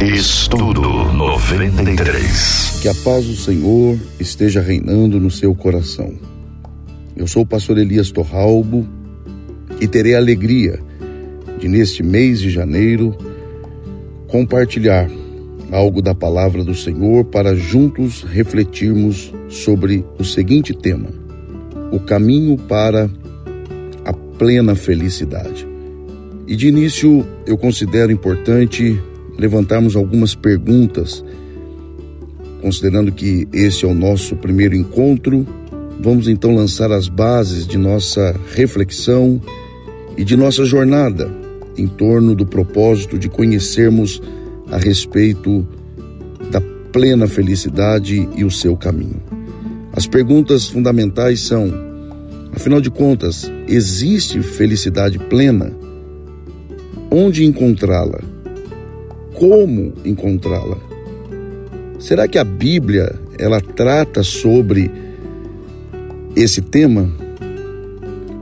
Estudo 93. Que a paz do Senhor esteja reinando no seu coração. Eu sou o pastor Elias Torralbo e terei a alegria de, neste mês de janeiro, compartilhar algo da palavra do Senhor para juntos refletirmos sobre o seguinte tema: o caminho para a plena felicidade. E de início, eu considero importante levantarmos algumas perguntas, considerando que esse é o nosso primeiro encontro. Vamos então lançar as bases de nossa reflexão e de nossa jornada em torno do propósito de conhecermos a respeito da plena felicidade e o seu caminho. As perguntas fundamentais são: afinal de contas, existe felicidade plena? Onde encontrá-la? Como encontrá-la? Será que a Bíblia ela trata sobre esse tema?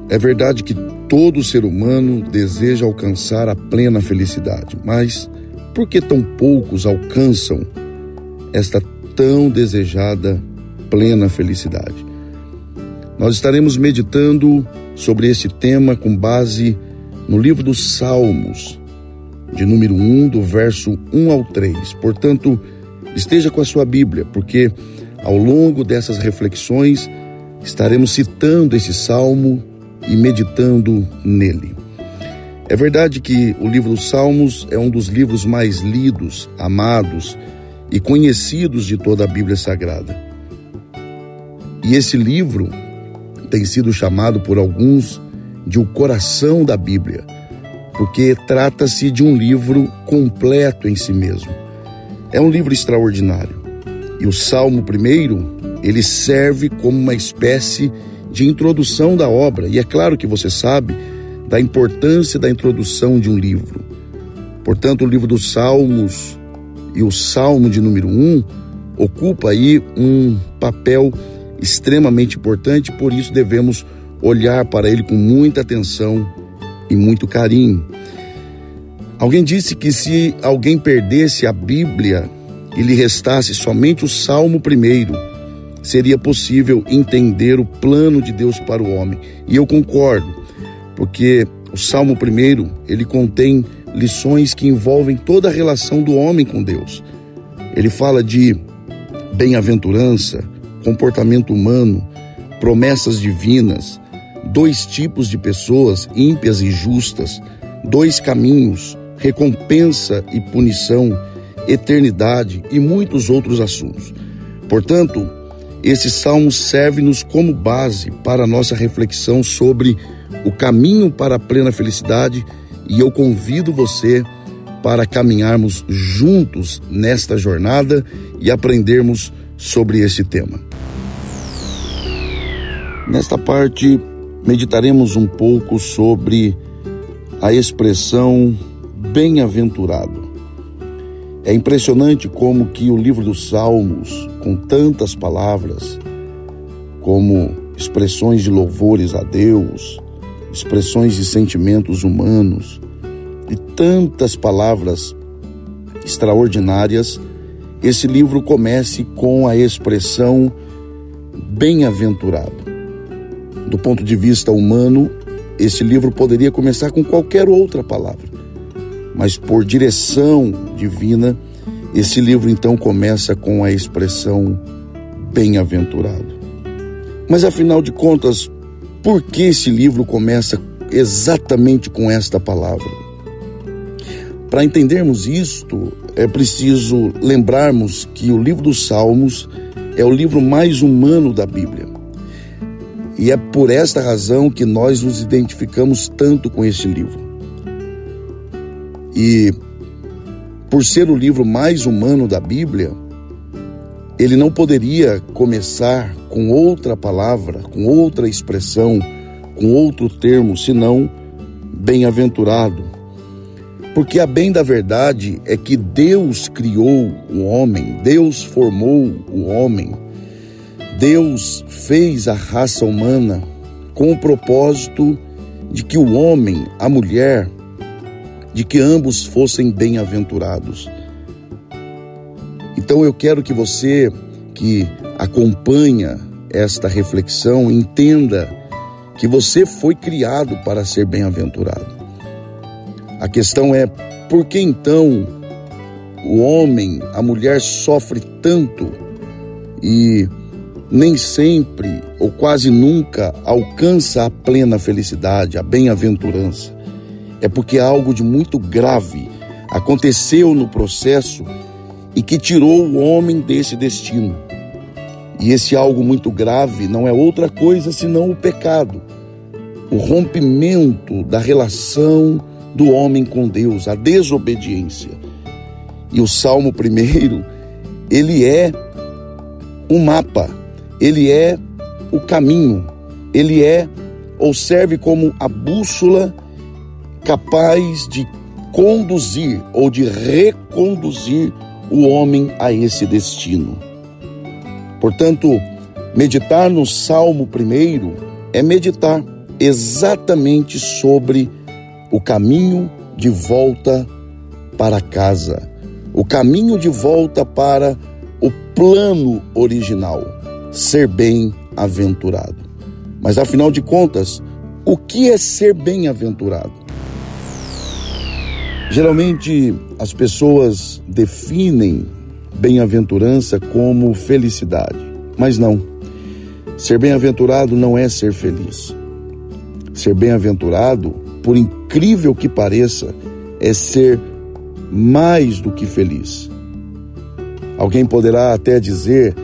É verdade que todo ser humano deseja alcançar a plena felicidade, mas por que tão poucos alcançam esta tão desejada plena felicidade? Nós estaremos meditando sobre esse tema com base no livro dos Salmos, de número 1, do verso 1 ao 3. Portanto, esteja com a sua Bíblia, porque ao longo dessas reflexões estaremos citando esse salmo e meditando nele. É verdade que o livro dos Salmos é um dos livros mais lidos, amados e conhecidos de toda a Bíblia Sagrada. E esse livro tem sido chamado por alguns de o coração da Bíblia porque trata-se de um livro completo em si mesmo. É um livro extraordinário. E o Salmo primeiro, ele serve como uma espécie de introdução da obra. E é claro que você sabe da importância da introdução de um livro. Portanto, o livro dos Salmos e o Salmo de número um ocupa aí um papel extremamente importante, por isso devemos olhar para ele com muita atenção e muito carinho. Alguém disse que se alguém perdesse a Bíblia e lhe restasse somente o Salmo primeiro, seria possível entender o plano de Deus para o homem. E eu concordo, porque o Salmo primeiro, ele contém lições que envolvem toda a relação do homem com Deus. Ele fala de bem-aventurança, comportamento humano, promessas divinas, dois tipos de pessoas, ímpias e justas, dois caminhos, recompensa e punição, eternidade e muitos outros assuntos. Portanto, esse salmo serve-nos como base para a nossa reflexão sobre o caminho para a plena felicidade e eu convido você para caminharmos juntos nesta jornada e aprendermos sobre esse tema. Nesta parte, meditaremos um pouco sobre a expressão bem-aventurado. É impressionante como que o livro dos Salmos, com tantas palavras, como expressões de louvores a Deus, expressões de sentimentos humanos e tantas palavras extraordinárias, esse livro comece com a expressão bem-aventurado. Do ponto de vista humano, este livro poderia começar com qualquer outra palavra, mas por direção divina, esse livro então começa com a expressão bem-aventurado. Mas afinal de contas, por que esse livro começa exatamente com esta palavra? Para entendermos isto, é preciso lembrarmos que o livro dos Salmos é o livro mais humano da Bíblia. E é por esta razão que nós nos identificamos tanto com este livro. E por ser o livro mais humano da Bíblia, ele não poderia começar com outra palavra, com outra expressão, com outro termo, senão bem-aventurado. Porque a bem da verdade é que Deus criou o homem, Deus formou o homem Deus fez a raça humana com o propósito de que o homem, a mulher, de que ambos fossem bem-aventurados. Então eu quero que você que acompanha esta reflexão entenda que você foi criado para ser bem-aventurado. A questão é por que então o homem, a mulher sofre tanto e nem sempre ou quase nunca alcança a plena felicidade, a bem-aventurança. É porque algo de muito grave aconteceu no processo e que tirou o homem desse destino. E esse algo muito grave não é outra coisa senão o pecado, o rompimento da relação do homem com Deus, a desobediência. E o Salmo primeiro, ele é um mapa, ele é o caminho, ele é ou serve como a bússola capaz de conduzir ou de reconduzir o homem a esse destino. Portanto, meditar no Salmo primeiro é meditar exatamente sobre o caminho de volta para casa o caminho de volta para o plano original, ser bem-aventurado. Mas afinal de contas, o que é ser bem-aventurado? Geralmente as pessoas definem bem-aventurança como felicidade, mas não. Ser bem-aventurado não é ser feliz. Ser bem-aventurado, por incrível que pareça, é ser mais do que feliz. Alguém poderá até dizer,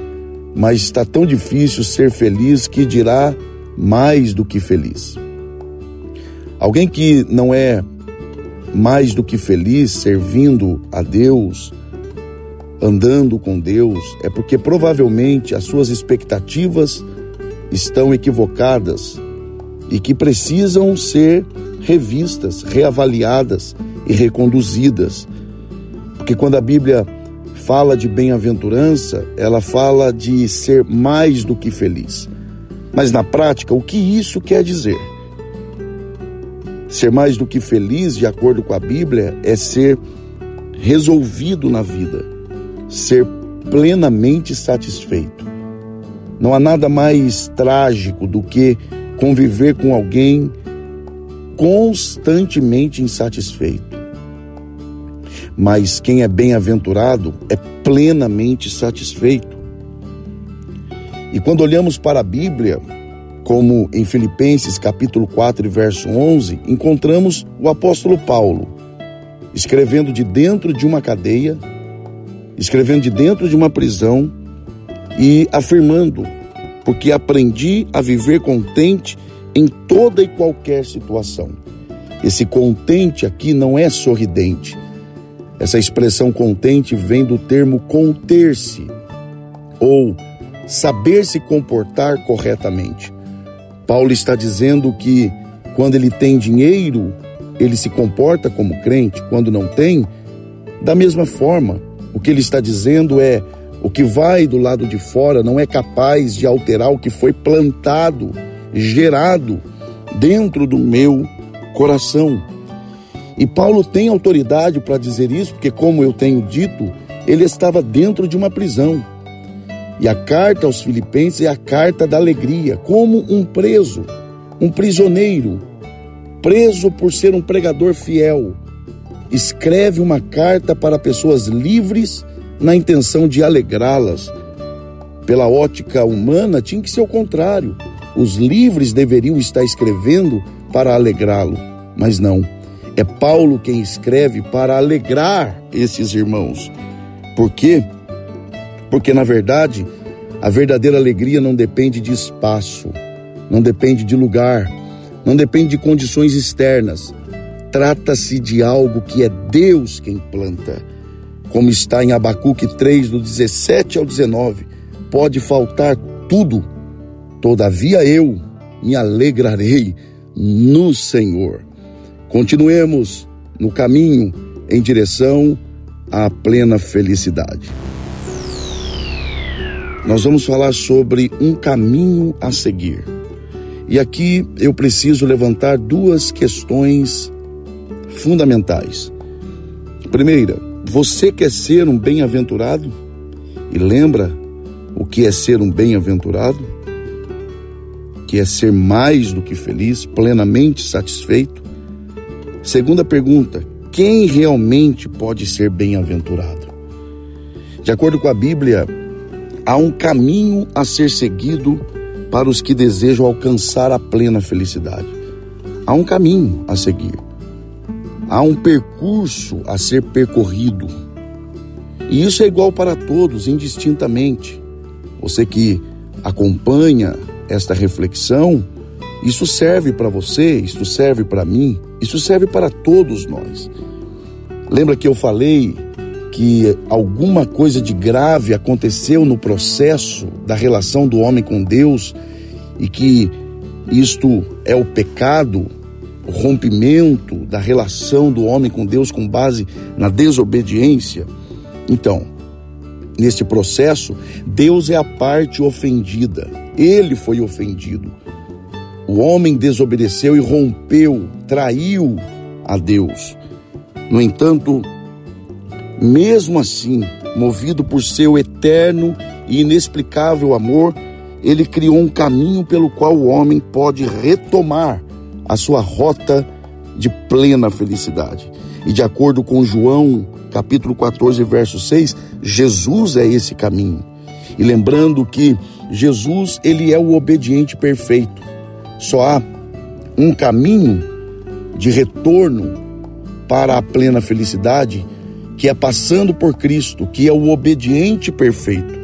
mas está tão difícil ser feliz que dirá mais do que feliz. Alguém que não é mais do que feliz servindo a Deus, andando com Deus, é porque provavelmente as suas expectativas estão equivocadas e que precisam ser revistas, reavaliadas e reconduzidas porque quando a Bíblia fala de bem-aventurança, ela fala de ser mais do que feliz. Mas na prática, o que isso quer dizer? Ser mais do que feliz, de acordo com a Bíblia, é ser resolvido na vida, ser plenamente satisfeito. Não há nada mais trágico do que conviver com alguém constantemente insatisfeito mas quem é bem-aventurado é plenamente satisfeito. E quando olhamos para a Bíblia, como em Filipenses capítulo 4, verso 11, encontramos o apóstolo Paulo escrevendo de dentro de uma cadeia, escrevendo de dentro de uma prisão e afirmando: porque aprendi a viver contente em toda e qualquer situação. Esse contente aqui não é sorridente, essa expressão contente vem do termo conter-se ou saber se comportar corretamente. Paulo está dizendo que quando ele tem dinheiro, ele se comporta como crente, quando não tem, da mesma forma. O que ele está dizendo é: o que vai do lado de fora não é capaz de alterar o que foi plantado, gerado dentro do meu coração. E Paulo tem autoridade para dizer isso, porque, como eu tenho dito, ele estava dentro de uma prisão. E a carta aos Filipenses é a carta da alegria, como um preso, um prisioneiro, preso por ser um pregador fiel. Escreve uma carta para pessoas livres na intenção de alegrá-las. Pela ótica humana, tinha que ser o contrário. Os livres deveriam estar escrevendo para alegrá-lo, mas não é Paulo quem escreve para alegrar esses irmãos. Por quê? Porque, na verdade, a verdadeira alegria não depende de espaço, não depende de lugar, não depende de condições externas. Trata-se de algo que é Deus quem planta. Como está em Abacuque 3, do 17 ao 19. Pode faltar tudo, todavia eu me alegrarei no Senhor. Continuemos no caminho em direção à plena felicidade. Nós vamos falar sobre um caminho a seguir. E aqui eu preciso levantar duas questões fundamentais. Primeira, você quer ser um bem-aventurado? e lembra o que é ser um bem-aventurado? Que é ser mais do que feliz, plenamente satisfeito? Segunda pergunta: quem realmente pode ser bem-aventurado? De acordo com a Bíblia, há um caminho a ser seguido para os que desejam alcançar a plena felicidade. Há um caminho a seguir. Há um percurso a ser percorrido. E isso é igual para todos, indistintamente. Você que acompanha esta reflexão, isso serve para você, isso serve para mim, isso serve para todos nós. Lembra que eu falei que alguma coisa de grave aconteceu no processo da relação do homem com Deus e que isto é o pecado, o rompimento da relação do homem com Deus com base na desobediência? Então, neste processo, Deus é a parte ofendida. Ele foi ofendido. O homem desobedeceu e rompeu, traiu a Deus. No entanto, mesmo assim, movido por seu eterno e inexplicável amor, ele criou um caminho pelo qual o homem pode retomar a sua rota de plena felicidade. E de acordo com João, capítulo 14, verso 6, Jesus é esse caminho. E lembrando que Jesus, ele é o obediente perfeito. Só há um caminho de retorno para a plena felicidade que é passando por Cristo, que é o obediente perfeito.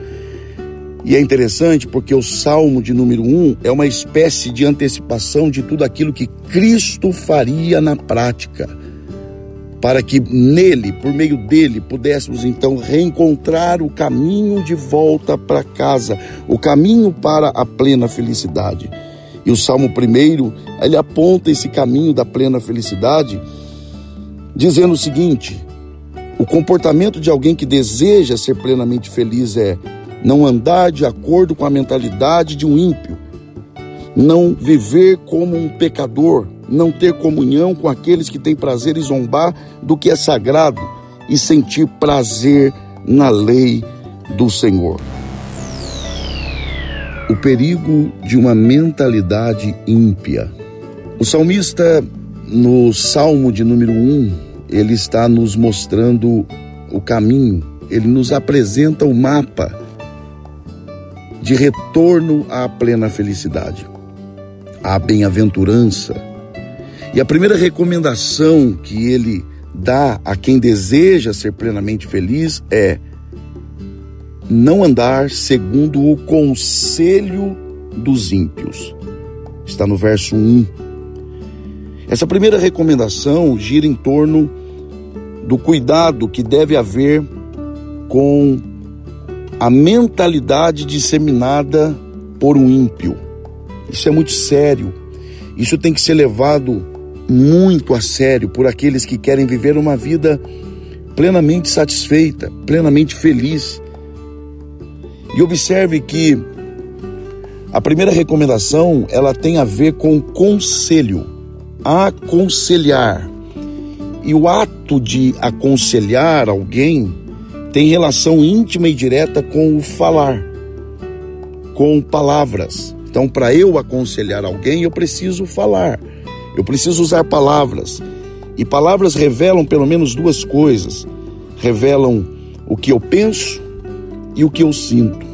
E é interessante porque o Salmo de número 1 é uma espécie de antecipação de tudo aquilo que Cristo faria na prática, para que nele, por meio dele, pudéssemos então reencontrar o caminho de volta para casa, o caminho para a plena felicidade. E o Salmo 1, ele aponta esse caminho da plena felicidade, dizendo o seguinte: o comportamento de alguém que deseja ser plenamente feliz é não andar de acordo com a mentalidade de um ímpio, não viver como um pecador, não ter comunhão com aqueles que têm prazer em zombar do que é sagrado e sentir prazer na lei do Senhor. O perigo de uma mentalidade ímpia. O salmista, no Salmo de número 1, ele está nos mostrando o caminho, ele nos apresenta o mapa de retorno à plena felicidade, à bem-aventurança. E a primeira recomendação que ele dá a quem deseja ser plenamente feliz é não andar segundo o conselho dos ímpios. Está no verso 1 essa primeira recomendação gira em torno do cuidado que deve haver com a mentalidade disseminada por um ímpio. Isso é muito sério. Isso tem que ser levado muito a sério por aqueles que querem viver uma vida plenamente satisfeita, plenamente feliz. E observe que a primeira recomendação, ela tem a ver com conselho aconselhar. E o ato de aconselhar alguém tem relação íntima e direta com o falar, com palavras. Então, para eu aconselhar alguém, eu preciso falar, eu preciso usar palavras. E palavras revelam pelo menos duas coisas: revelam o que eu penso e o que eu sinto.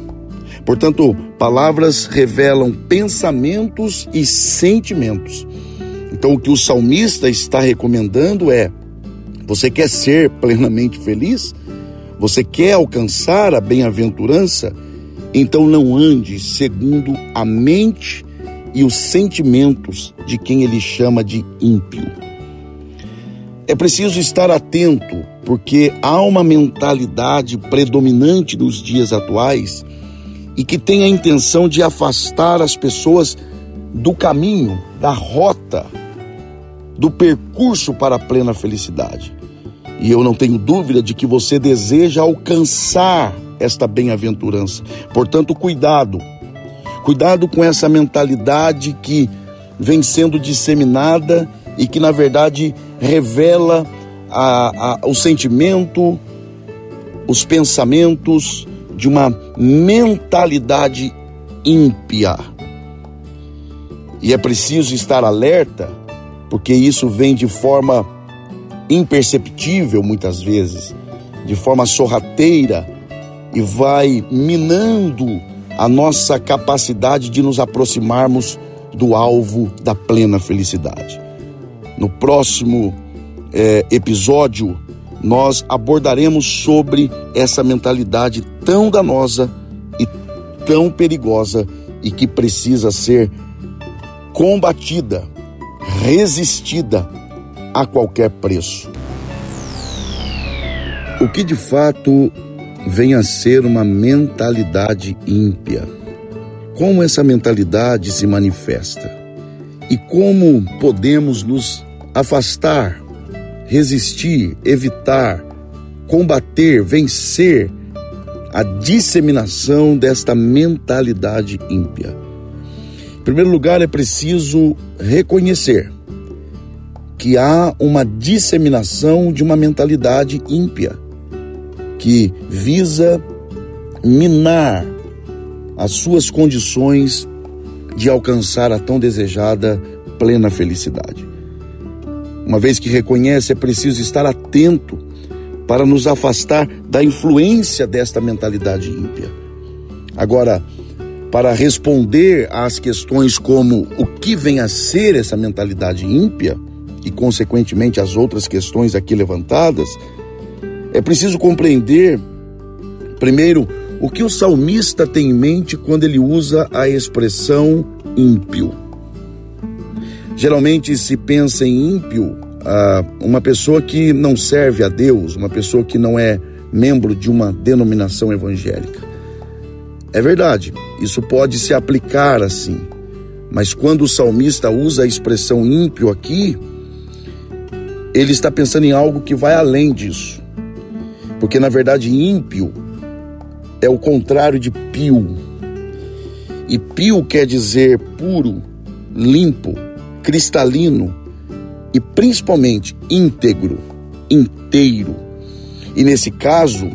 Portanto, palavras revelam pensamentos e sentimentos. Então, o que o salmista está recomendando é: você quer ser plenamente feliz? Você quer alcançar a bem-aventurança? Então, não ande segundo a mente e os sentimentos de quem ele chama de ímpio. É preciso estar atento, porque há uma mentalidade predominante nos dias atuais e que tem a intenção de afastar as pessoas do caminho, da rota do percurso para a plena felicidade. E eu não tenho dúvida de que você deseja alcançar esta bem-aventurança. Portanto, cuidado. Cuidado com essa mentalidade que vem sendo disseminada e que, na verdade, revela a, a, o sentimento, os pensamentos de uma mentalidade ímpia. E é preciso estar alerta, porque isso vem de forma imperceptível muitas vezes, de forma sorrateira e vai minando a nossa capacidade de nos aproximarmos do alvo da plena felicidade. No próximo é, episódio, nós abordaremos sobre essa mentalidade tão danosa e tão perigosa e que precisa ser combatida, resistida a qualquer preço. O que de fato vem a ser uma mentalidade ímpia? Como essa mentalidade se manifesta? E como podemos nos afastar, resistir, evitar, combater, vencer a disseminação desta mentalidade ímpia? Em primeiro lugar, é preciso reconhecer que há uma disseminação de uma mentalidade ímpia que visa minar as suas condições de alcançar a tão desejada plena felicidade. Uma vez que reconhece, é preciso estar atento para nos afastar da influência desta mentalidade ímpia. Agora, para responder às questões como o que vem a ser essa mentalidade ímpia e, consequentemente, as outras questões aqui levantadas, é preciso compreender, primeiro, o que o salmista tem em mente quando ele usa a expressão ímpio. Geralmente se pensa em ímpio ah, uma pessoa que não serve a Deus, uma pessoa que não é membro de uma denominação evangélica. É verdade, isso pode se aplicar assim, mas quando o salmista usa a expressão ímpio aqui, ele está pensando em algo que vai além disso. Porque na verdade ímpio é o contrário de pio. E pio quer dizer puro, limpo, cristalino e principalmente íntegro, inteiro. E nesse caso,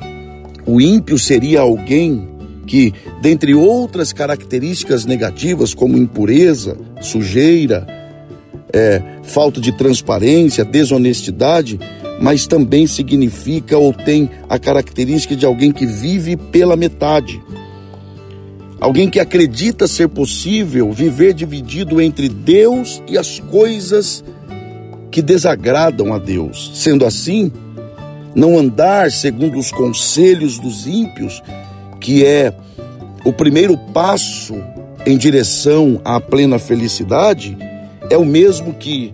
o ímpio seria alguém que, dentre outras características negativas, como impureza, sujeira, é, falta de transparência, desonestidade, mas também significa ou tem a característica de alguém que vive pela metade. Alguém que acredita ser possível viver dividido entre Deus e as coisas que desagradam a Deus. Sendo assim, não andar segundo os conselhos dos ímpios, que é o primeiro passo em direção à plena felicidade, é o mesmo que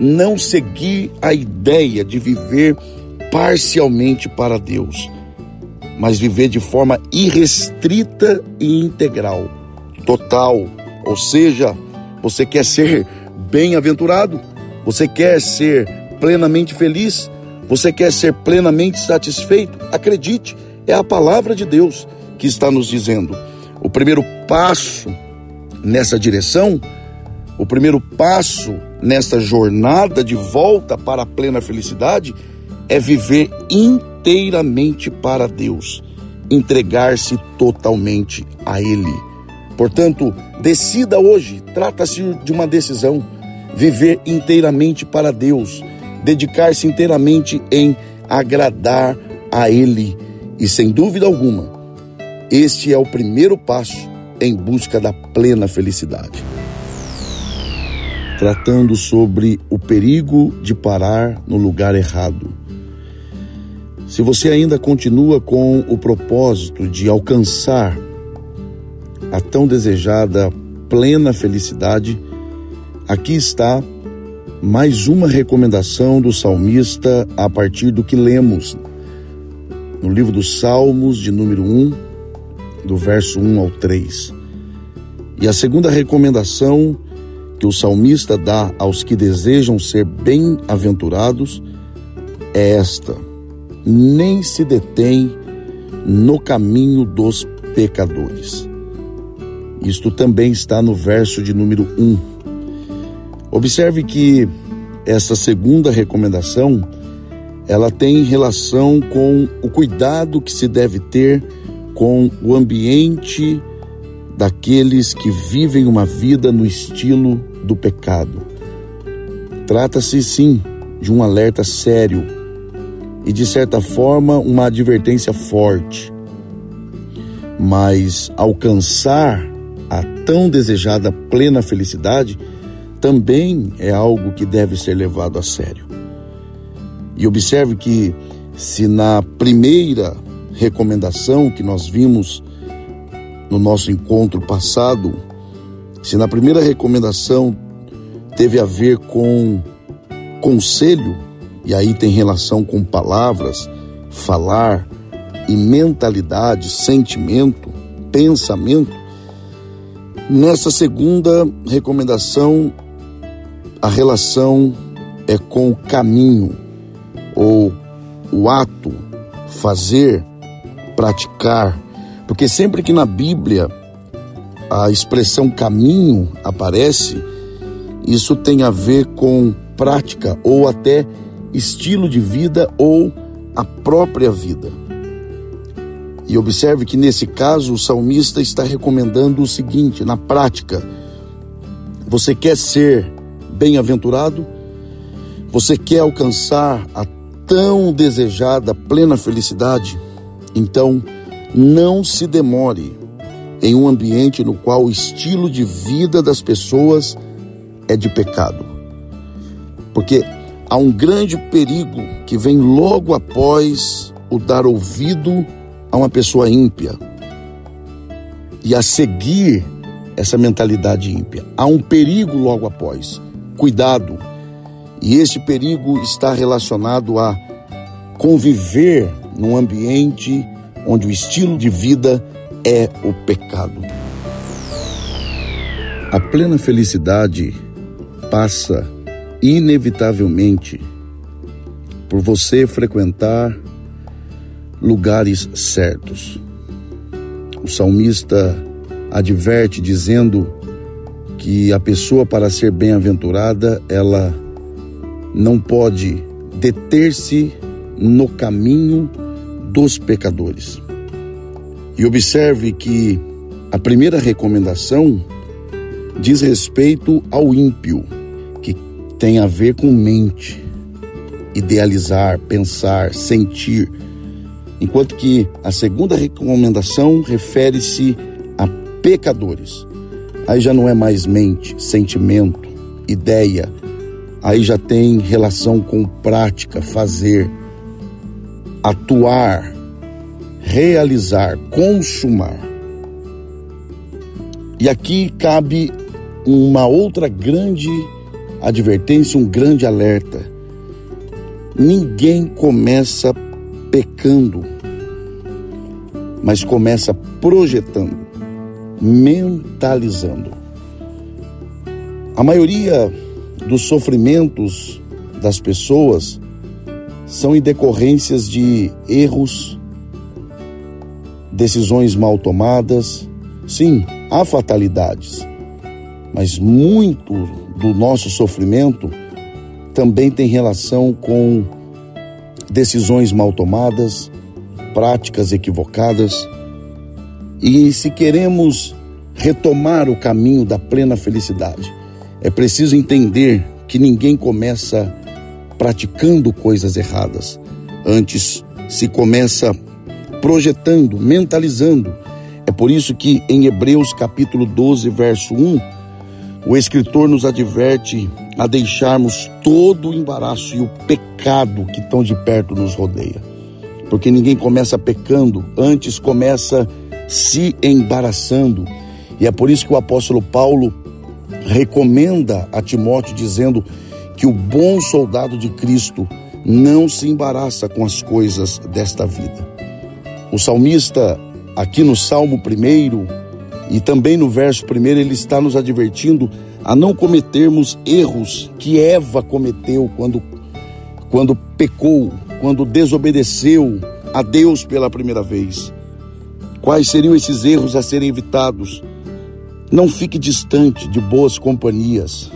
não seguir a ideia de viver parcialmente para Deus, mas viver de forma irrestrita e integral, total. Ou seja, você quer ser bem-aventurado, você quer ser plenamente feliz, você quer ser plenamente satisfeito? Acredite, é a palavra de Deus que está nos dizendo. O primeiro passo nessa direção, o primeiro passo nesta jornada de volta para a plena felicidade é viver inteiramente para Deus, entregar-se totalmente a Ele. Portanto, decida hoje, trata-se de uma decisão, viver inteiramente para Deus, dedicar-se inteiramente em agradar a Ele. E sem dúvida alguma, este é o primeiro passo em busca da plena felicidade tratando sobre o perigo de parar no lugar errado. Se você ainda continua com o propósito de alcançar a tão desejada plena felicidade, aqui está mais uma recomendação do salmista a partir do que lemos no livro dos Salmos, de número 1, do verso 1 ao 3. E a segunda recomendação que o salmista dá aos que desejam ser bem-aventurados é esta: nem se detém no caminho dos pecadores. Isto também está no verso de número 1. Observe que essa segunda recomendação ela tem relação com o cuidado que se deve ter com o ambiente daqueles que vivem uma vida no estilo do pecado. Trata-se sim de um alerta sério e, de certa forma, uma advertência forte. Mas alcançar a tão desejada plena felicidade também é algo que deve ser levado a sério. E observe que, se na primeira recomendação que nós vimos no nosso encontro passado, se na primeira recomendação teve a ver com conselho, e aí tem relação com palavras, falar e mentalidade, sentimento, pensamento, nessa segunda recomendação a relação é com o caminho ou o ato, fazer, praticar. Porque sempre que na Bíblia a expressão caminho aparece, isso tem a ver com prática ou até estilo de vida ou a própria vida. E observe que nesse caso o salmista está recomendando o seguinte: na prática, você quer ser bem-aventurado? Você quer alcançar a tão desejada plena felicidade? Então, não se demore em um ambiente no qual o estilo de vida das pessoas é de pecado. Porque há um grande perigo que vem logo após o dar ouvido a uma pessoa ímpia e a seguir essa mentalidade ímpia. Há um perigo logo após cuidado. E esse perigo está relacionado a conviver num ambiente onde o estilo de vida é o pecado. A plena felicidade passa inevitavelmente por você frequentar lugares certos. O salmista adverte dizendo que a pessoa para ser bem-aventurada, ela não pode deter-se no caminho dos pecadores. E observe que a primeira recomendação diz respeito ao ímpio, tem a ver com mente, idealizar, pensar, sentir, enquanto que a segunda recomendação refere-se a pecadores Aí já não é mais mente, sentimento, ideia. Aí já tem relação com prática, fazer, atuar, realizar, consumar. E aqui cabe uma outra grande advertência, um grande alerta. Ninguém começa pecando, mas começa projetando mentalizando. A maioria dos sofrimentos das pessoas são em decorrências de erros, decisões mal tomadas. Sim, há fatalidades, mas muito do nosso sofrimento também tem relação com decisões mal tomadas, práticas equivocadas e se queremos retomar o caminho da plena felicidade, é preciso entender que ninguém começa praticando coisas erradas. Antes se começa projetando, mentalizando. É por isso que em Hebreus capítulo 12, verso 1, o escritor nos adverte a deixarmos todo o embaraço e o pecado que tão de perto nos rodeia. Porque ninguém começa pecando, antes começa se embaraçando. E é por isso que o apóstolo Paulo recomenda a Timóteo, dizendo que o bom soldado de Cristo não se embaraça com as coisas desta vida. O salmista, aqui no Salmo 1 e também no verso 1, ele está nos advertindo a não cometermos erros que Eva cometeu quando, quando pecou, quando desobedeceu a Deus pela primeira vez. Quais seriam esses erros a serem evitados? Não fique distante de boas companhias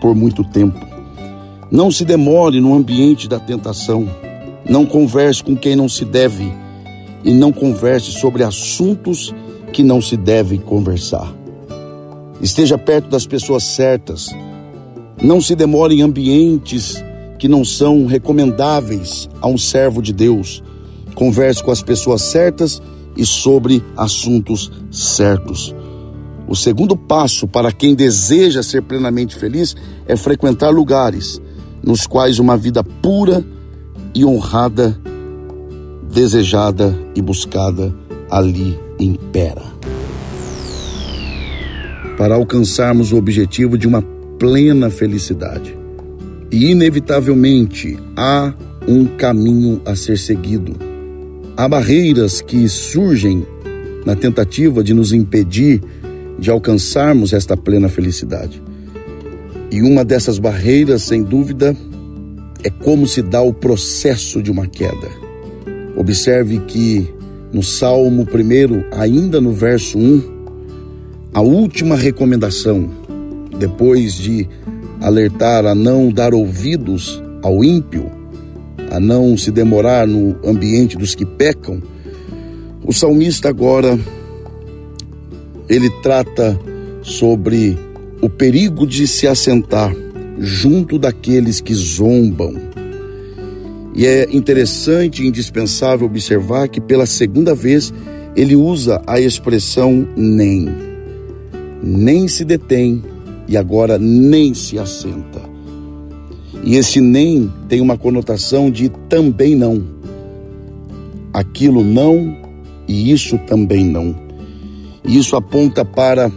por muito tempo. Não se demore no ambiente da tentação. Não converse com quem não se deve. e não converse sobre assuntos que não se deve conversar. Esteja perto das pessoas certas. Não se demore em ambientes que não são recomendáveis a um servo de Deus. Converse com as pessoas certas e sobre assuntos certos. O segundo passo para quem deseja ser plenamente feliz é frequentar lugares nos quais uma vida pura e honrada, desejada e buscada ali impera. Para alcançarmos o objetivo de uma plena felicidade. E, inevitavelmente, há um caminho a ser seguido. Há barreiras que surgem na tentativa de nos impedir de alcançarmos esta plena felicidade. E uma dessas barreiras, sem dúvida, é como se dá o processo de uma queda. Observe que no Salmo 1, ainda no verso 1, a última recomendação, depois de alertar a não dar ouvidos ao ímpio, a não se demorar no ambiente dos que pecam, o salmista agora ele trata sobre o perigo de se assentar junto daqueles que zombam. E é interessante e indispensável observar que pela segunda vez ele usa a expressão nem. Nem se detém e agora nem se assenta. E esse nem tem uma conotação de também não. Aquilo não e isso também não. E isso aponta para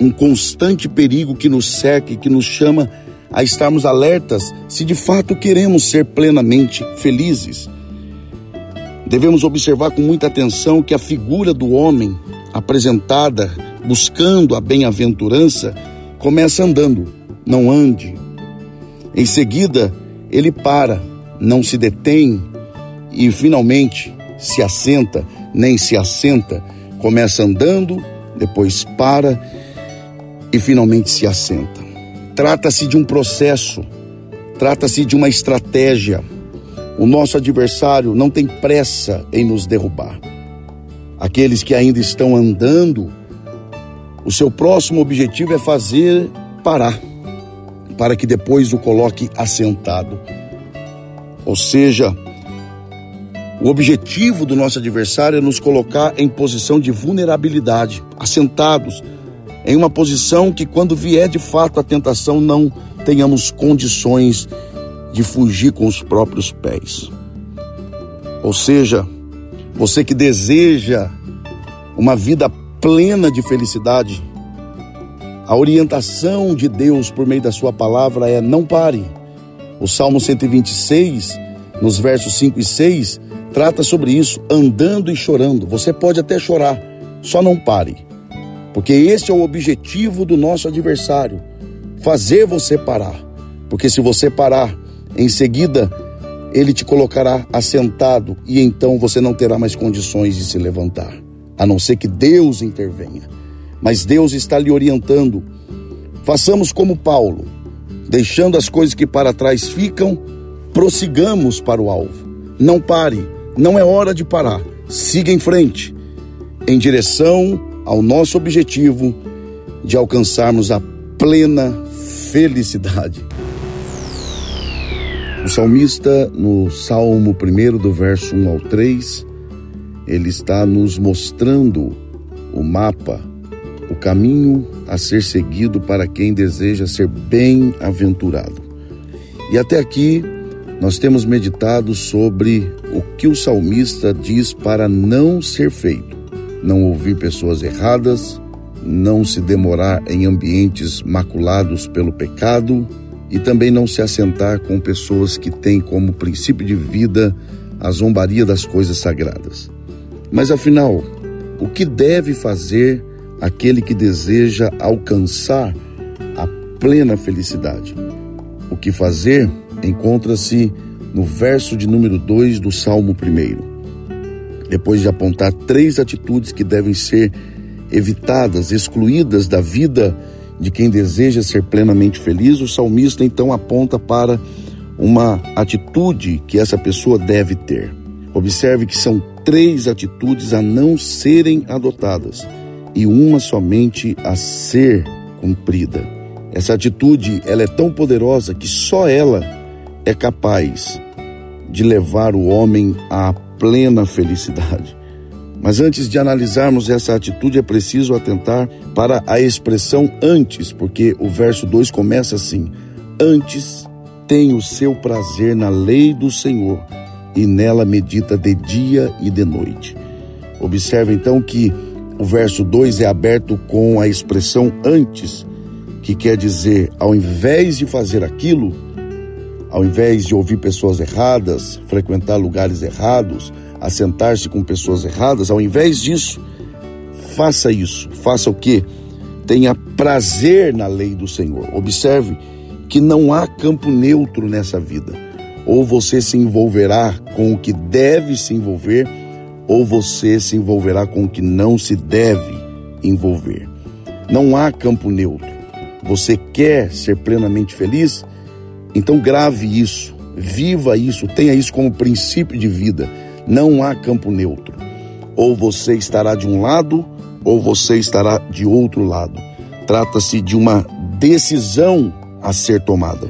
um constante perigo que nos cerca e que nos chama a estarmos alertas se de fato queremos ser plenamente felizes. Devemos observar com muita atenção que a figura do homem apresentada buscando a bem-aventurança começa andando, não ande. Em seguida, ele para, não se detém e finalmente se assenta, nem se assenta, começa andando, depois para e finalmente se assenta. Trata-se de um processo, trata-se de uma estratégia. O nosso adversário não tem pressa em nos derrubar. Aqueles que ainda estão andando, o seu próximo objetivo é fazer parar, para que depois o coloque assentado. Ou seja, o objetivo do nosso adversário é nos colocar em posição de vulnerabilidade, assentados, em uma posição que, quando vier de fato a tentação, não tenhamos condições de fugir com os próprios pés. Ou seja, você que deseja uma vida plena de felicidade, a orientação de Deus por meio da Sua palavra é: não pare. O Salmo 126, nos versos 5 e 6, trata sobre isso, andando e chorando. Você pode até chorar, só não pare. Porque esse é o objetivo do nosso adversário: fazer você parar. Porque se você parar, em seguida ele te colocará assentado e então você não terá mais condições de se levantar, a não ser que Deus intervenha. Mas Deus está lhe orientando. Façamos como Paulo, deixando as coisas que para trás ficam, prossigamos para o alvo. Não pare, não é hora de parar. Siga em frente, em direção ao nosso objetivo de alcançarmos a plena felicidade. O salmista, no Salmo 1, do verso 1 ao 3, ele está nos mostrando o mapa, o caminho a ser seguido para quem deseja ser bem-aventurado. E até aqui nós temos meditado sobre o que o salmista diz para não ser feito não ouvir pessoas erradas, não se demorar em ambientes maculados pelo pecado e também não se assentar com pessoas que têm como princípio de vida a zombaria das coisas sagradas. Mas afinal, o que deve fazer aquele que deseja alcançar a plena felicidade? O que fazer encontra-se no verso de número 2 do Salmo 1 depois de apontar três atitudes que devem ser evitadas, excluídas da vida de quem deseja ser plenamente feliz, o salmista então aponta para uma atitude que essa pessoa deve ter. Observe que são três atitudes a não serem adotadas e uma somente a ser cumprida. Essa atitude, ela é tão poderosa que só ela é capaz de levar o homem à plena felicidade. Mas antes de analisarmos essa atitude, é preciso atentar para a expressão antes, porque o verso 2 começa assim: Antes tem o seu prazer na lei do Senhor e nela medita de dia e de noite. Observe então que o verso 2 é aberto com a expressão antes, que quer dizer, ao invés de fazer aquilo, ao invés de ouvir pessoas erradas, frequentar lugares errados, assentar-se com pessoas erradas, ao invés disso, faça isso. Faça o que? Tenha prazer na lei do Senhor. Observe que não há campo neutro nessa vida. Ou você se envolverá com o que deve se envolver, ou você se envolverá com o que não se deve envolver. Não há campo neutro. Você quer ser plenamente feliz? Então grave isso, viva isso, tenha isso como princípio de vida. Não há campo neutro. Ou você estará de um lado, ou você estará de outro lado. Trata-se de uma decisão a ser tomada.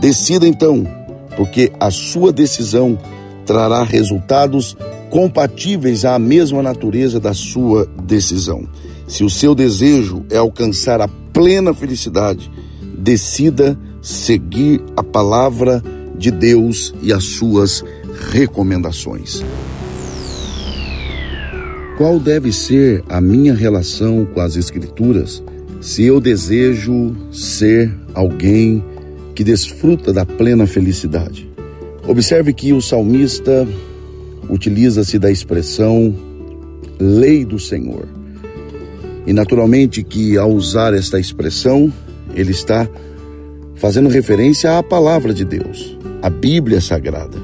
Decida então, porque a sua decisão trará resultados compatíveis à mesma natureza da sua decisão. Se o seu desejo é alcançar a plena felicidade, decida seguir a palavra de Deus e as suas recomendações. Qual deve ser a minha relação com as Escrituras se eu desejo ser alguém que desfruta da plena felicidade? Observe que o salmista utiliza-se da expressão lei do Senhor. E naturalmente que ao usar esta expressão, ele está fazendo referência à palavra de Deus, à Bíblia Sagrada.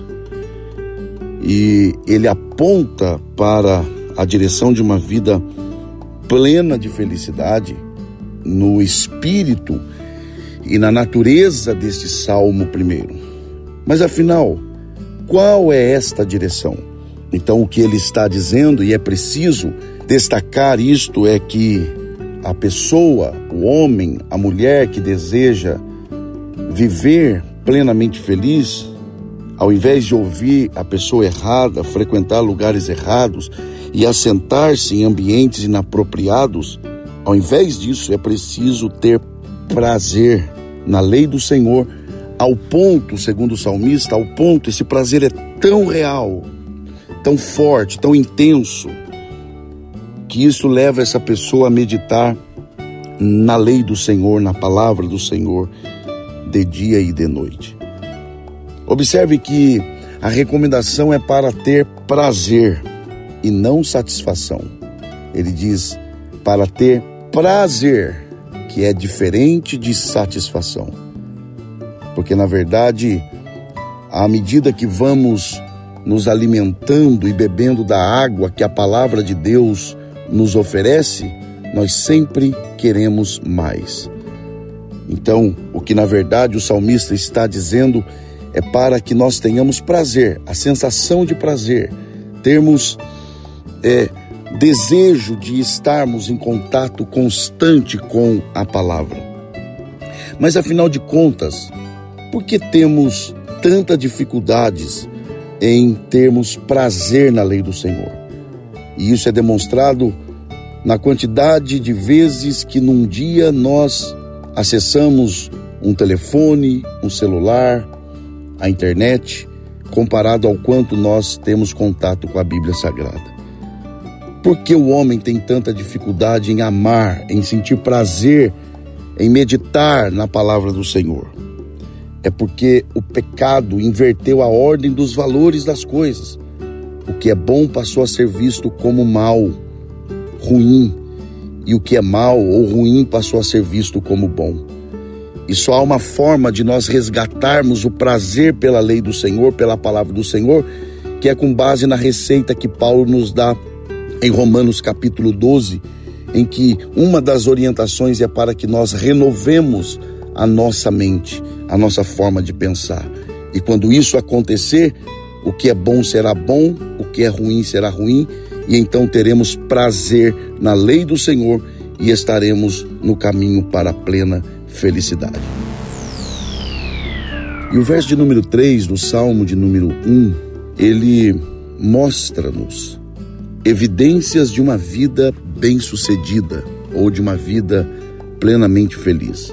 E ele aponta para a direção de uma vida plena de felicidade no espírito e na natureza deste salmo primeiro. Mas afinal, qual é esta direção? Então, o que ele está dizendo, e é preciso destacar isto, é que a pessoa, o homem, a mulher que deseja viver plenamente feliz, ao invés de ouvir a pessoa errada, frequentar lugares errados e assentar-se em ambientes inapropriados, ao invés disso é preciso ter prazer na lei do Senhor, ao ponto, segundo o salmista, ao ponto, esse prazer é tão real, tão forte, tão intenso, que isso leva essa pessoa a meditar na lei do Senhor, na palavra do Senhor de dia e de noite. Observe que a recomendação é para ter prazer e não satisfação. Ele diz para ter prazer, que é diferente de satisfação. Porque na verdade, à medida que vamos nos alimentando e bebendo da água que a palavra de Deus nos oferece, nós sempre queremos mais. Então, o que na verdade o salmista está dizendo é para que nós tenhamos prazer, a sensação de prazer, termos é, desejo de estarmos em contato constante com a palavra. Mas afinal de contas, por que temos tanta dificuldades em termos prazer na lei do Senhor? E isso é demonstrado na quantidade de vezes que num dia nós acessamos um telefone, um celular, a internet, comparado ao quanto nós temos contato com a Bíblia Sagrada. Por que o homem tem tanta dificuldade em amar, em sentir prazer, em meditar na palavra do Senhor? É porque o pecado inverteu a ordem dos valores das coisas. O que é bom passou a ser visto como mal, ruim, e o que é mal ou ruim passou a ser visto como bom. E só há uma forma de nós resgatarmos o prazer pela lei do Senhor, pela palavra do Senhor, que é com base na receita que Paulo nos dá em Romanos capítulo 12, em que uma das orientações é para que nós renovemos a nossa mente, a nossa forma de pensar. E quando isso acontecer, o que é bom será bom, o que é ruim será ruim, e então teremos prazer na lei do Senhor e estaremos no caminho para a plena felicidade. E o verso de número 3 do Salmo de número 1, ele mostra-nos evidências de uma vida bem-sucedida ou de uma vida plenamente feliz.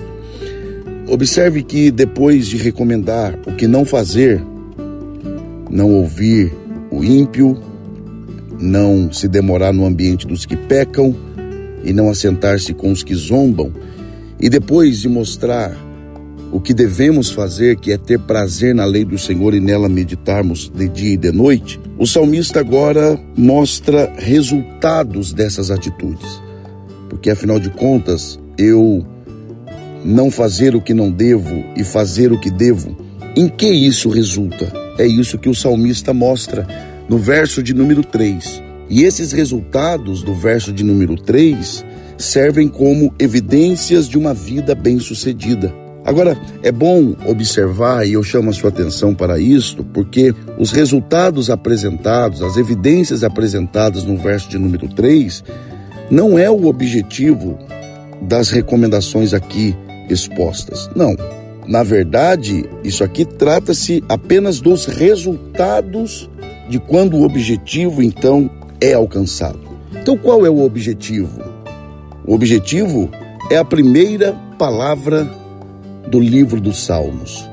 Observe que depois de recomendar o que não fazer, não ouvir o ímpio, não se demorar no ambiente dos que pecam e não assentar-se com os que zombam, e depois de mostrar o que devemos fazer, que é ter prazer na lei do Senhor e nela meditarmos de dia e de noite, o salmista agora mostra resultados dessas atitudes. Porque afinal de contas, eu não fazer o que não devo e fazer o que devo, em que isso resulta? É isso que o salmista mostra no verso de número 3. E esses resultados do verso de número 3 servem como evidências de uma vida bem-sucedida. Agora, é bom observar, e eu chamo a sua atenção para isto, porque os resultados apresentados, as evidências apresentadas no verso de número 3, não é o objetivo das recomendações aqui expostas. Não. Na verdade, isso aqui trata-se apenas dos resultados de quando o objetivo, então, é alcançado. Então, qual é o objetivo? O objetivo é a primeira palavra do livro dos Salmos.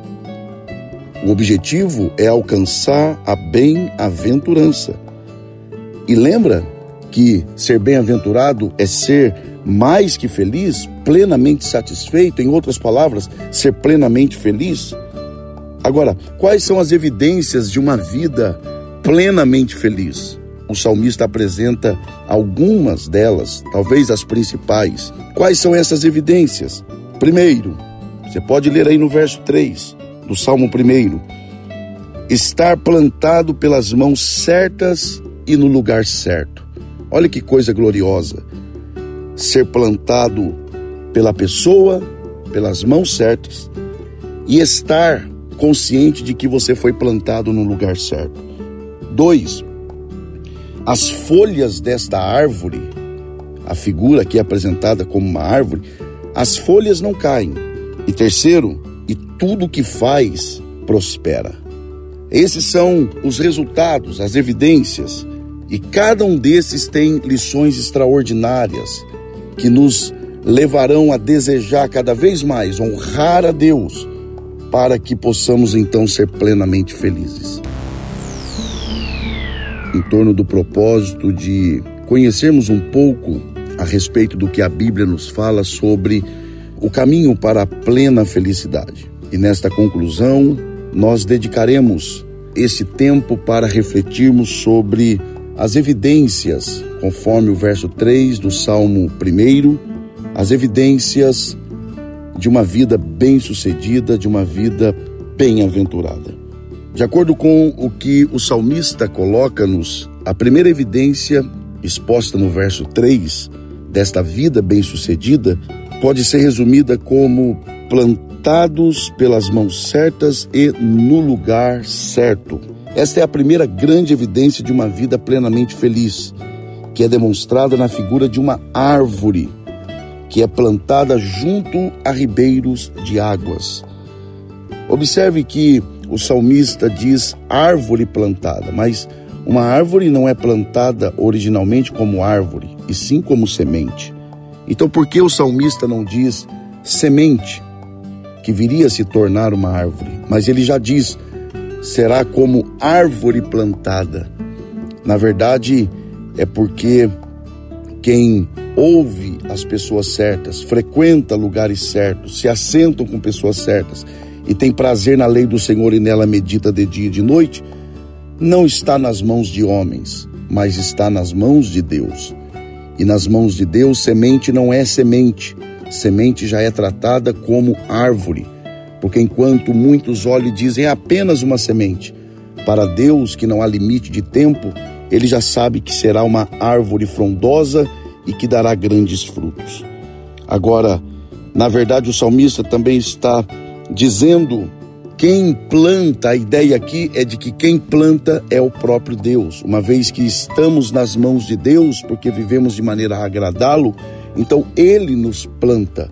O objetivo é alcançar a bem-aventurança. E lembra que ser bem-aventurado é ser mais que feliz, plenamente satisfeito, em outras palavras, ser plenamente feliz. Agora, quais são as evidências de uma vida plenamente feliz? O salmista apresenta algumas delas, talvez as principais. Quais são essas evidências? Primeiro, você pode ler aí no verso 3 do Salmo 1. Estar plantado pelas mãos certas e no lugar certo. Olha que coisa gloriosa. Ser plantado pela pessoa, pelas mãos certas e estar consciente de que você foi plantado no lugar certo. Dois, as folhas desta árvore, a figura aqui apresentada como uma árvore, as folhas não caem, e terceiro, e tudo que faz prospera. Esses são os resultados, as evidências, e cada um desses tem lições extraordinárias que nos levarão a desejar cada vez mais honrar a Deus para que possamos então ser plenamente felizes. Em torno do propósito de conhecermos um pouco a respeito do que a Bíblia nos fala sobre o caminho para a plena felicidade. E nesta conclusão, nós dedicaremos esse tempo para refletirmos sobre as evidências, conforme o verso 3 do Salmo 1, as evidências de uma vida bem-sucedida, de uma vida bem-aventurada. De acordo com o que o salmista coloca-nos, a primeira evidência exposta no verso 3 desta vida bem-sucedida pode ser resumida como plantados pelas mãos certas e no lugar certo. Esta é a primeira grande evidência de uma vida plenamente feliz, que é demonstrada na figura de uma árvore que é plantada junto a ribeiros de águas. Observe que o salmista diz árvore plantada, mas uma árvore não é plantada originalmente como árvore, e sim como semente. Então, por que o salmista não diz semente, que viria a se tornar uma árvore? Mas ele já diz: será como árvore plantada. Na verdade, é porque quem ouve as pessoas certas, frequenta lugares certos, se assentam com pessoas certas e tem prazer na lei do Senhor e nela medita de dia e de noite, não está nas mãos de homens, mas está nas mãos de Deus. E nas mãos de Deus, semente não é semente, semente já é tratada como árvore, porque enquanto muitos olham e dizem é apenas uma semente, para Deus, que não há limite de tempo, ele já sabe que será uma árvore frondosa e que dará grandes frutos. Agora, na verdade, o salmista também está dizendo quem planta, a ideia aqui é de que quem planta é o próprio Deus. Uma vez que estamos nas mãos de Deus, porque vivemos de maneira a agradá-lo, então ele nos planta.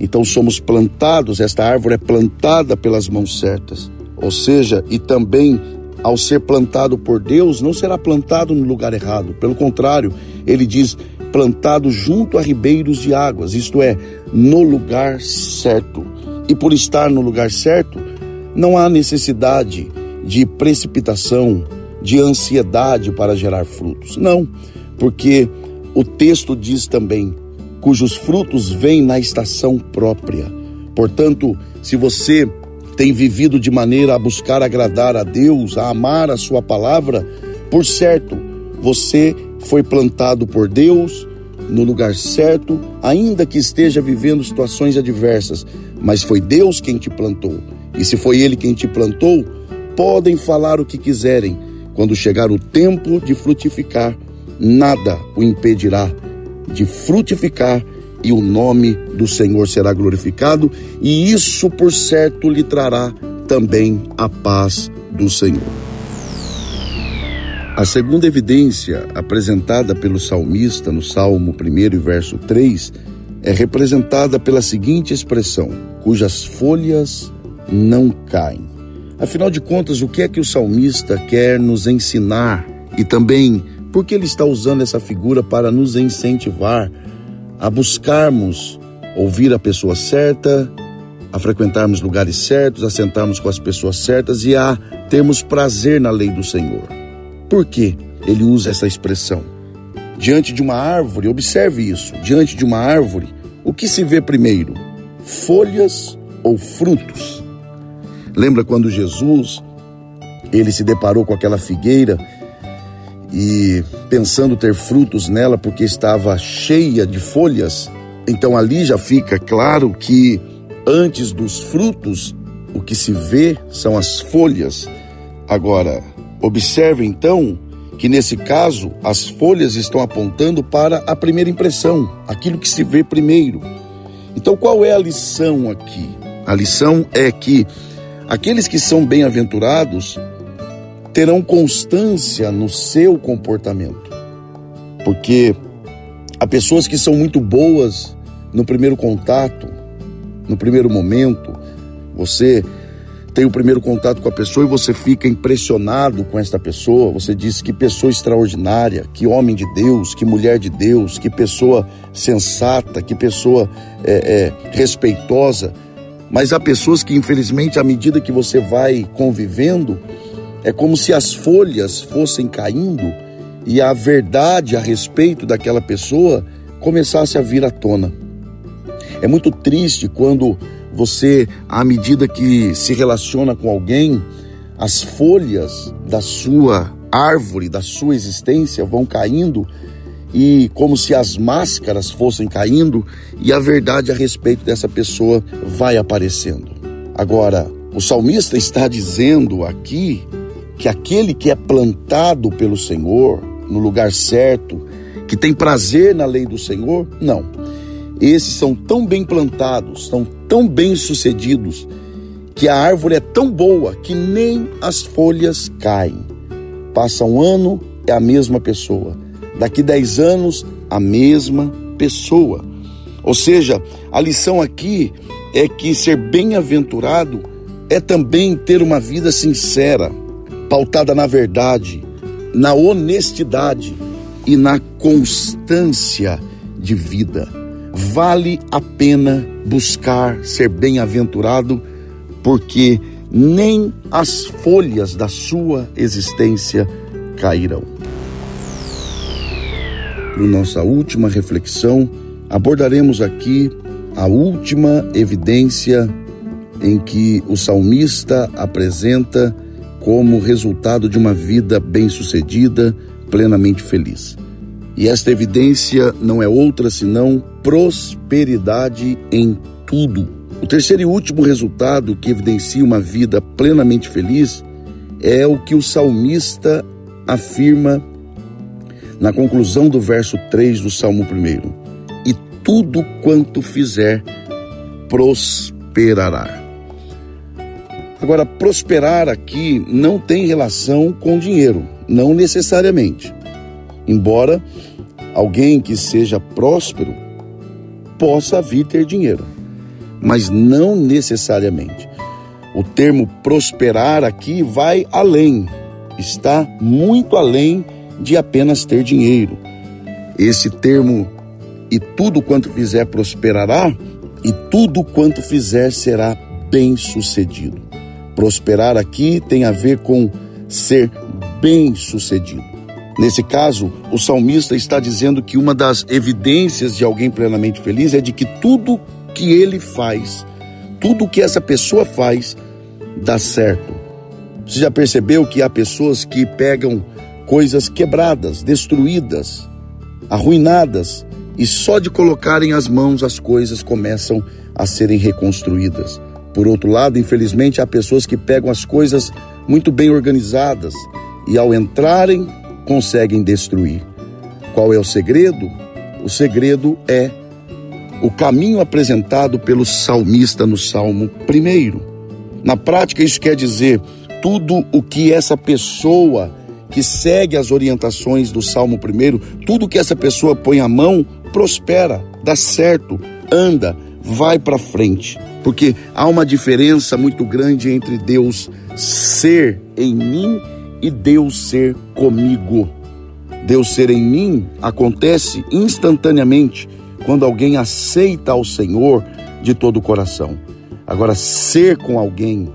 Então somos plantados, esta árvore é plantada pelas mãos certas. Ou seja, e também ao ser plantado por Deus, não será plantado no lugar errado. Pelo contrário, ele diz: plantado junto a ribeiros de águas, isto é, no lugar certo. E por estar no lugar certo, não há necessidade de precipitação, de ansiedade para gerar frutos. Não, porque o texto diz também cujos frutos vêm na estação própria. Portanto, se você tem vivido de maneira a buscar agradar a Deus, a amar a Sua palavra, por certo, você foi plantado por Deus no lugar certo, ainda que esteja vivendo situações adversas, mas foi Deus quem te plantou. E se foi Ele quem te plantou, podem falar o que quiserem. Quando chegar o tempo de frutificar, nada o impedirá de frutificar e o nome do Senhor será glorificado, e isso por certo lhe trará também a paz do Senhor. A segunda evidência apresentada pelo salmista no Salmo 1 verso 3 é representada pela seguinte expressão: cujas folhas não caem. Afinal de contas, o que é que o salmista quer nos ensinar? E também, por que ele está usando essa figura para nos incentivar a buscarmos ouvir a pessoa certa, a frequentarmos lugares certos, a sentarmos com as pessoas certas e a termos prazer na lei do Senhor? Por que ele usa essa expressão? Diante de uma árvore, observe isso: diante de uma árvore, o que se vê primeiro? Folhas ou frutos? Lembra quando Jesus ele se deparou com aquela figueira e pensando ter frutos nela porque estava cheia de folhas, então ali já fica claro que antes dos frutos o que se vê são as folhas. Agora, observe então que nesse caso as folhas estão apontando para a primeira impressão, aquilo que se vê primeiro. Então qual é a lição aqui? A lição é que Aqueles que são bem-aventurados terão constância no seu comportamento, porque há pessoas que são muito boas no primeiro contato, no primeiro momento. Você tem o primeiro contato com a pessoa e você fica impressionado com esta pessoa. Você diz que pessoa extraordinária, que homem de Deus, que mulher de Deus, que pessoa sensata, que pessoa é, é, respeitosa. Mas há pessoas que, infelizmente, à medida que você vai convivendo, é como se as folhas fossem caindo e a verdade a respeito daquela pessoa começasse a vir à tona. É muito triste quando você, à medida que se relaciona com alguém, as folhas da sua árvore, da sua existência vão caindo e como se as máscaras fossem caindo e a verdade a respeito dessa pessoa vai aparecendo. Agora, o salmista está dizendo aqui que aquele que é plantado pelo Senhor no lugar certo, que tem prazer na lei do Senhor, não. Esses são tão bem plantados, são tão bem sucedidos, que a árvore é tão boa que nem as folhas caem. Passa um ano, é a mesma pessoa daqui 10 anos, a mesma pessoa. Ou seja, a lição aqui é que ser bem-aventurado é também ter uma vida sincera, pautada na verdade, na honestidade e na constância de vida. Vale a pena buscar ser bem-aventurado, porque nem as folhas da sua existência cairão para nossa última reflexão, abordaremos aqui a última evidência em que o salmista apresenta como resultado de uma vida bem-sucedida, plenamente feliz. E esta evidência não é outra senão prosperidade em tudo. O terceiro e último resultado que evidencia uma vida plenamente feliz é o que o salmista afirma na conclusão do verso 3 do Salmo 1. E tudo quanto fizer prosperará. Agora, prosperar aqui não tem relação com dinheiro, não necessariamente. Embora alguém que seja próspero possa vir ter dinheiro, mas não necessariamente. O termo prosperar aqui vai além, está muito além de apenas ter dinheiro. Esse termo e tudo quanto fizer prosperará, e tudo quanto fizer será bem sucedido. Prosperar aqui tem a ver com ser bem sucedido. Nesse caso, o salmista está dizendo que uma das evidências de alguém plenamente feliz é de que tudo que ele faz, tudo que essa pessoa faz, dá certo. Você já percebeu que há pessoas que pegam coisas quebradas, destruídas, arruinadas, e só de colocarem as mãos as coisas começam a serem reconstruídas. Por outro lado, infelizmente, há pessoas que pegam as coisas muito bem organizadas e, ao entrarem, conseguem destruir. Qual é o segredo? O segredo é o caminho apresentado pelo salmista no Salmo 1. Na prática, isso quer dizer tudo o que essa pessoa que segue as orientações do Salmo 1, tudo que essa pessoa põe a mão prospera, dá certo, anda, vai para frente. Porque há uma diferença muito grande entre Deus ser em mim e Deus ser comigo. Deus ser em mim acontece instantaneamente quando alguém aceita ao Senhor de todo o coração. Agora, ser com alguém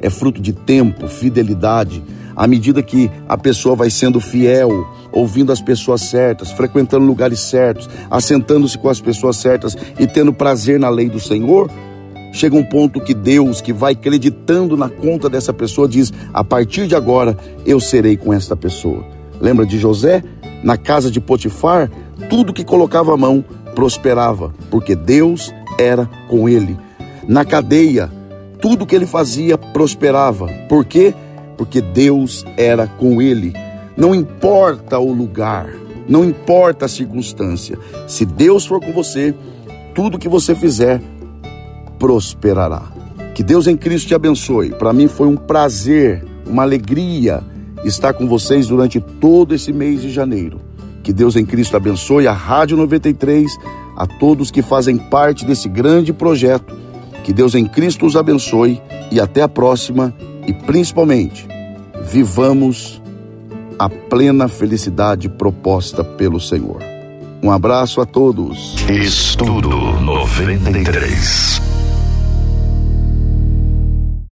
é fruto de tempo, fidelidade, à medida que a pessoa vai sendo fiel, ouvindo as pessoas certas, frequentando lugares certos, assentando-se com as pessoas certas e tendo prazer na lei do Senhor, chega um ponto que Deus, que vai acreditando na conta dessa pessoa, diz: a partir de agora eu serei com esta pessoa. Lembra de José? Na casa de Potifar, tudo que colocava a mão prosperava, porque Deus era com ele. Na cadeia, tudo que ele fazia prosperava. Por quê? Porque Deus era com ele. Não importa o lugar, não importa a circunstância. Se Deus for com você, tudo que você fizer prosperará. Que Deus em Cristo te abençoe. Para mim foi um prazer, uma alegria estar com vocês durante todo esse mês de janeiro. Que Deus em Cristo abençoe a Rádio 93, a todos que fazem parte desse grande projeto. Que Deus em Cristo os abençoe e até a próxima e principalmente vivamos a plena felicidade proposta pelo Senhor. Um abraço a todos. Estudo 93.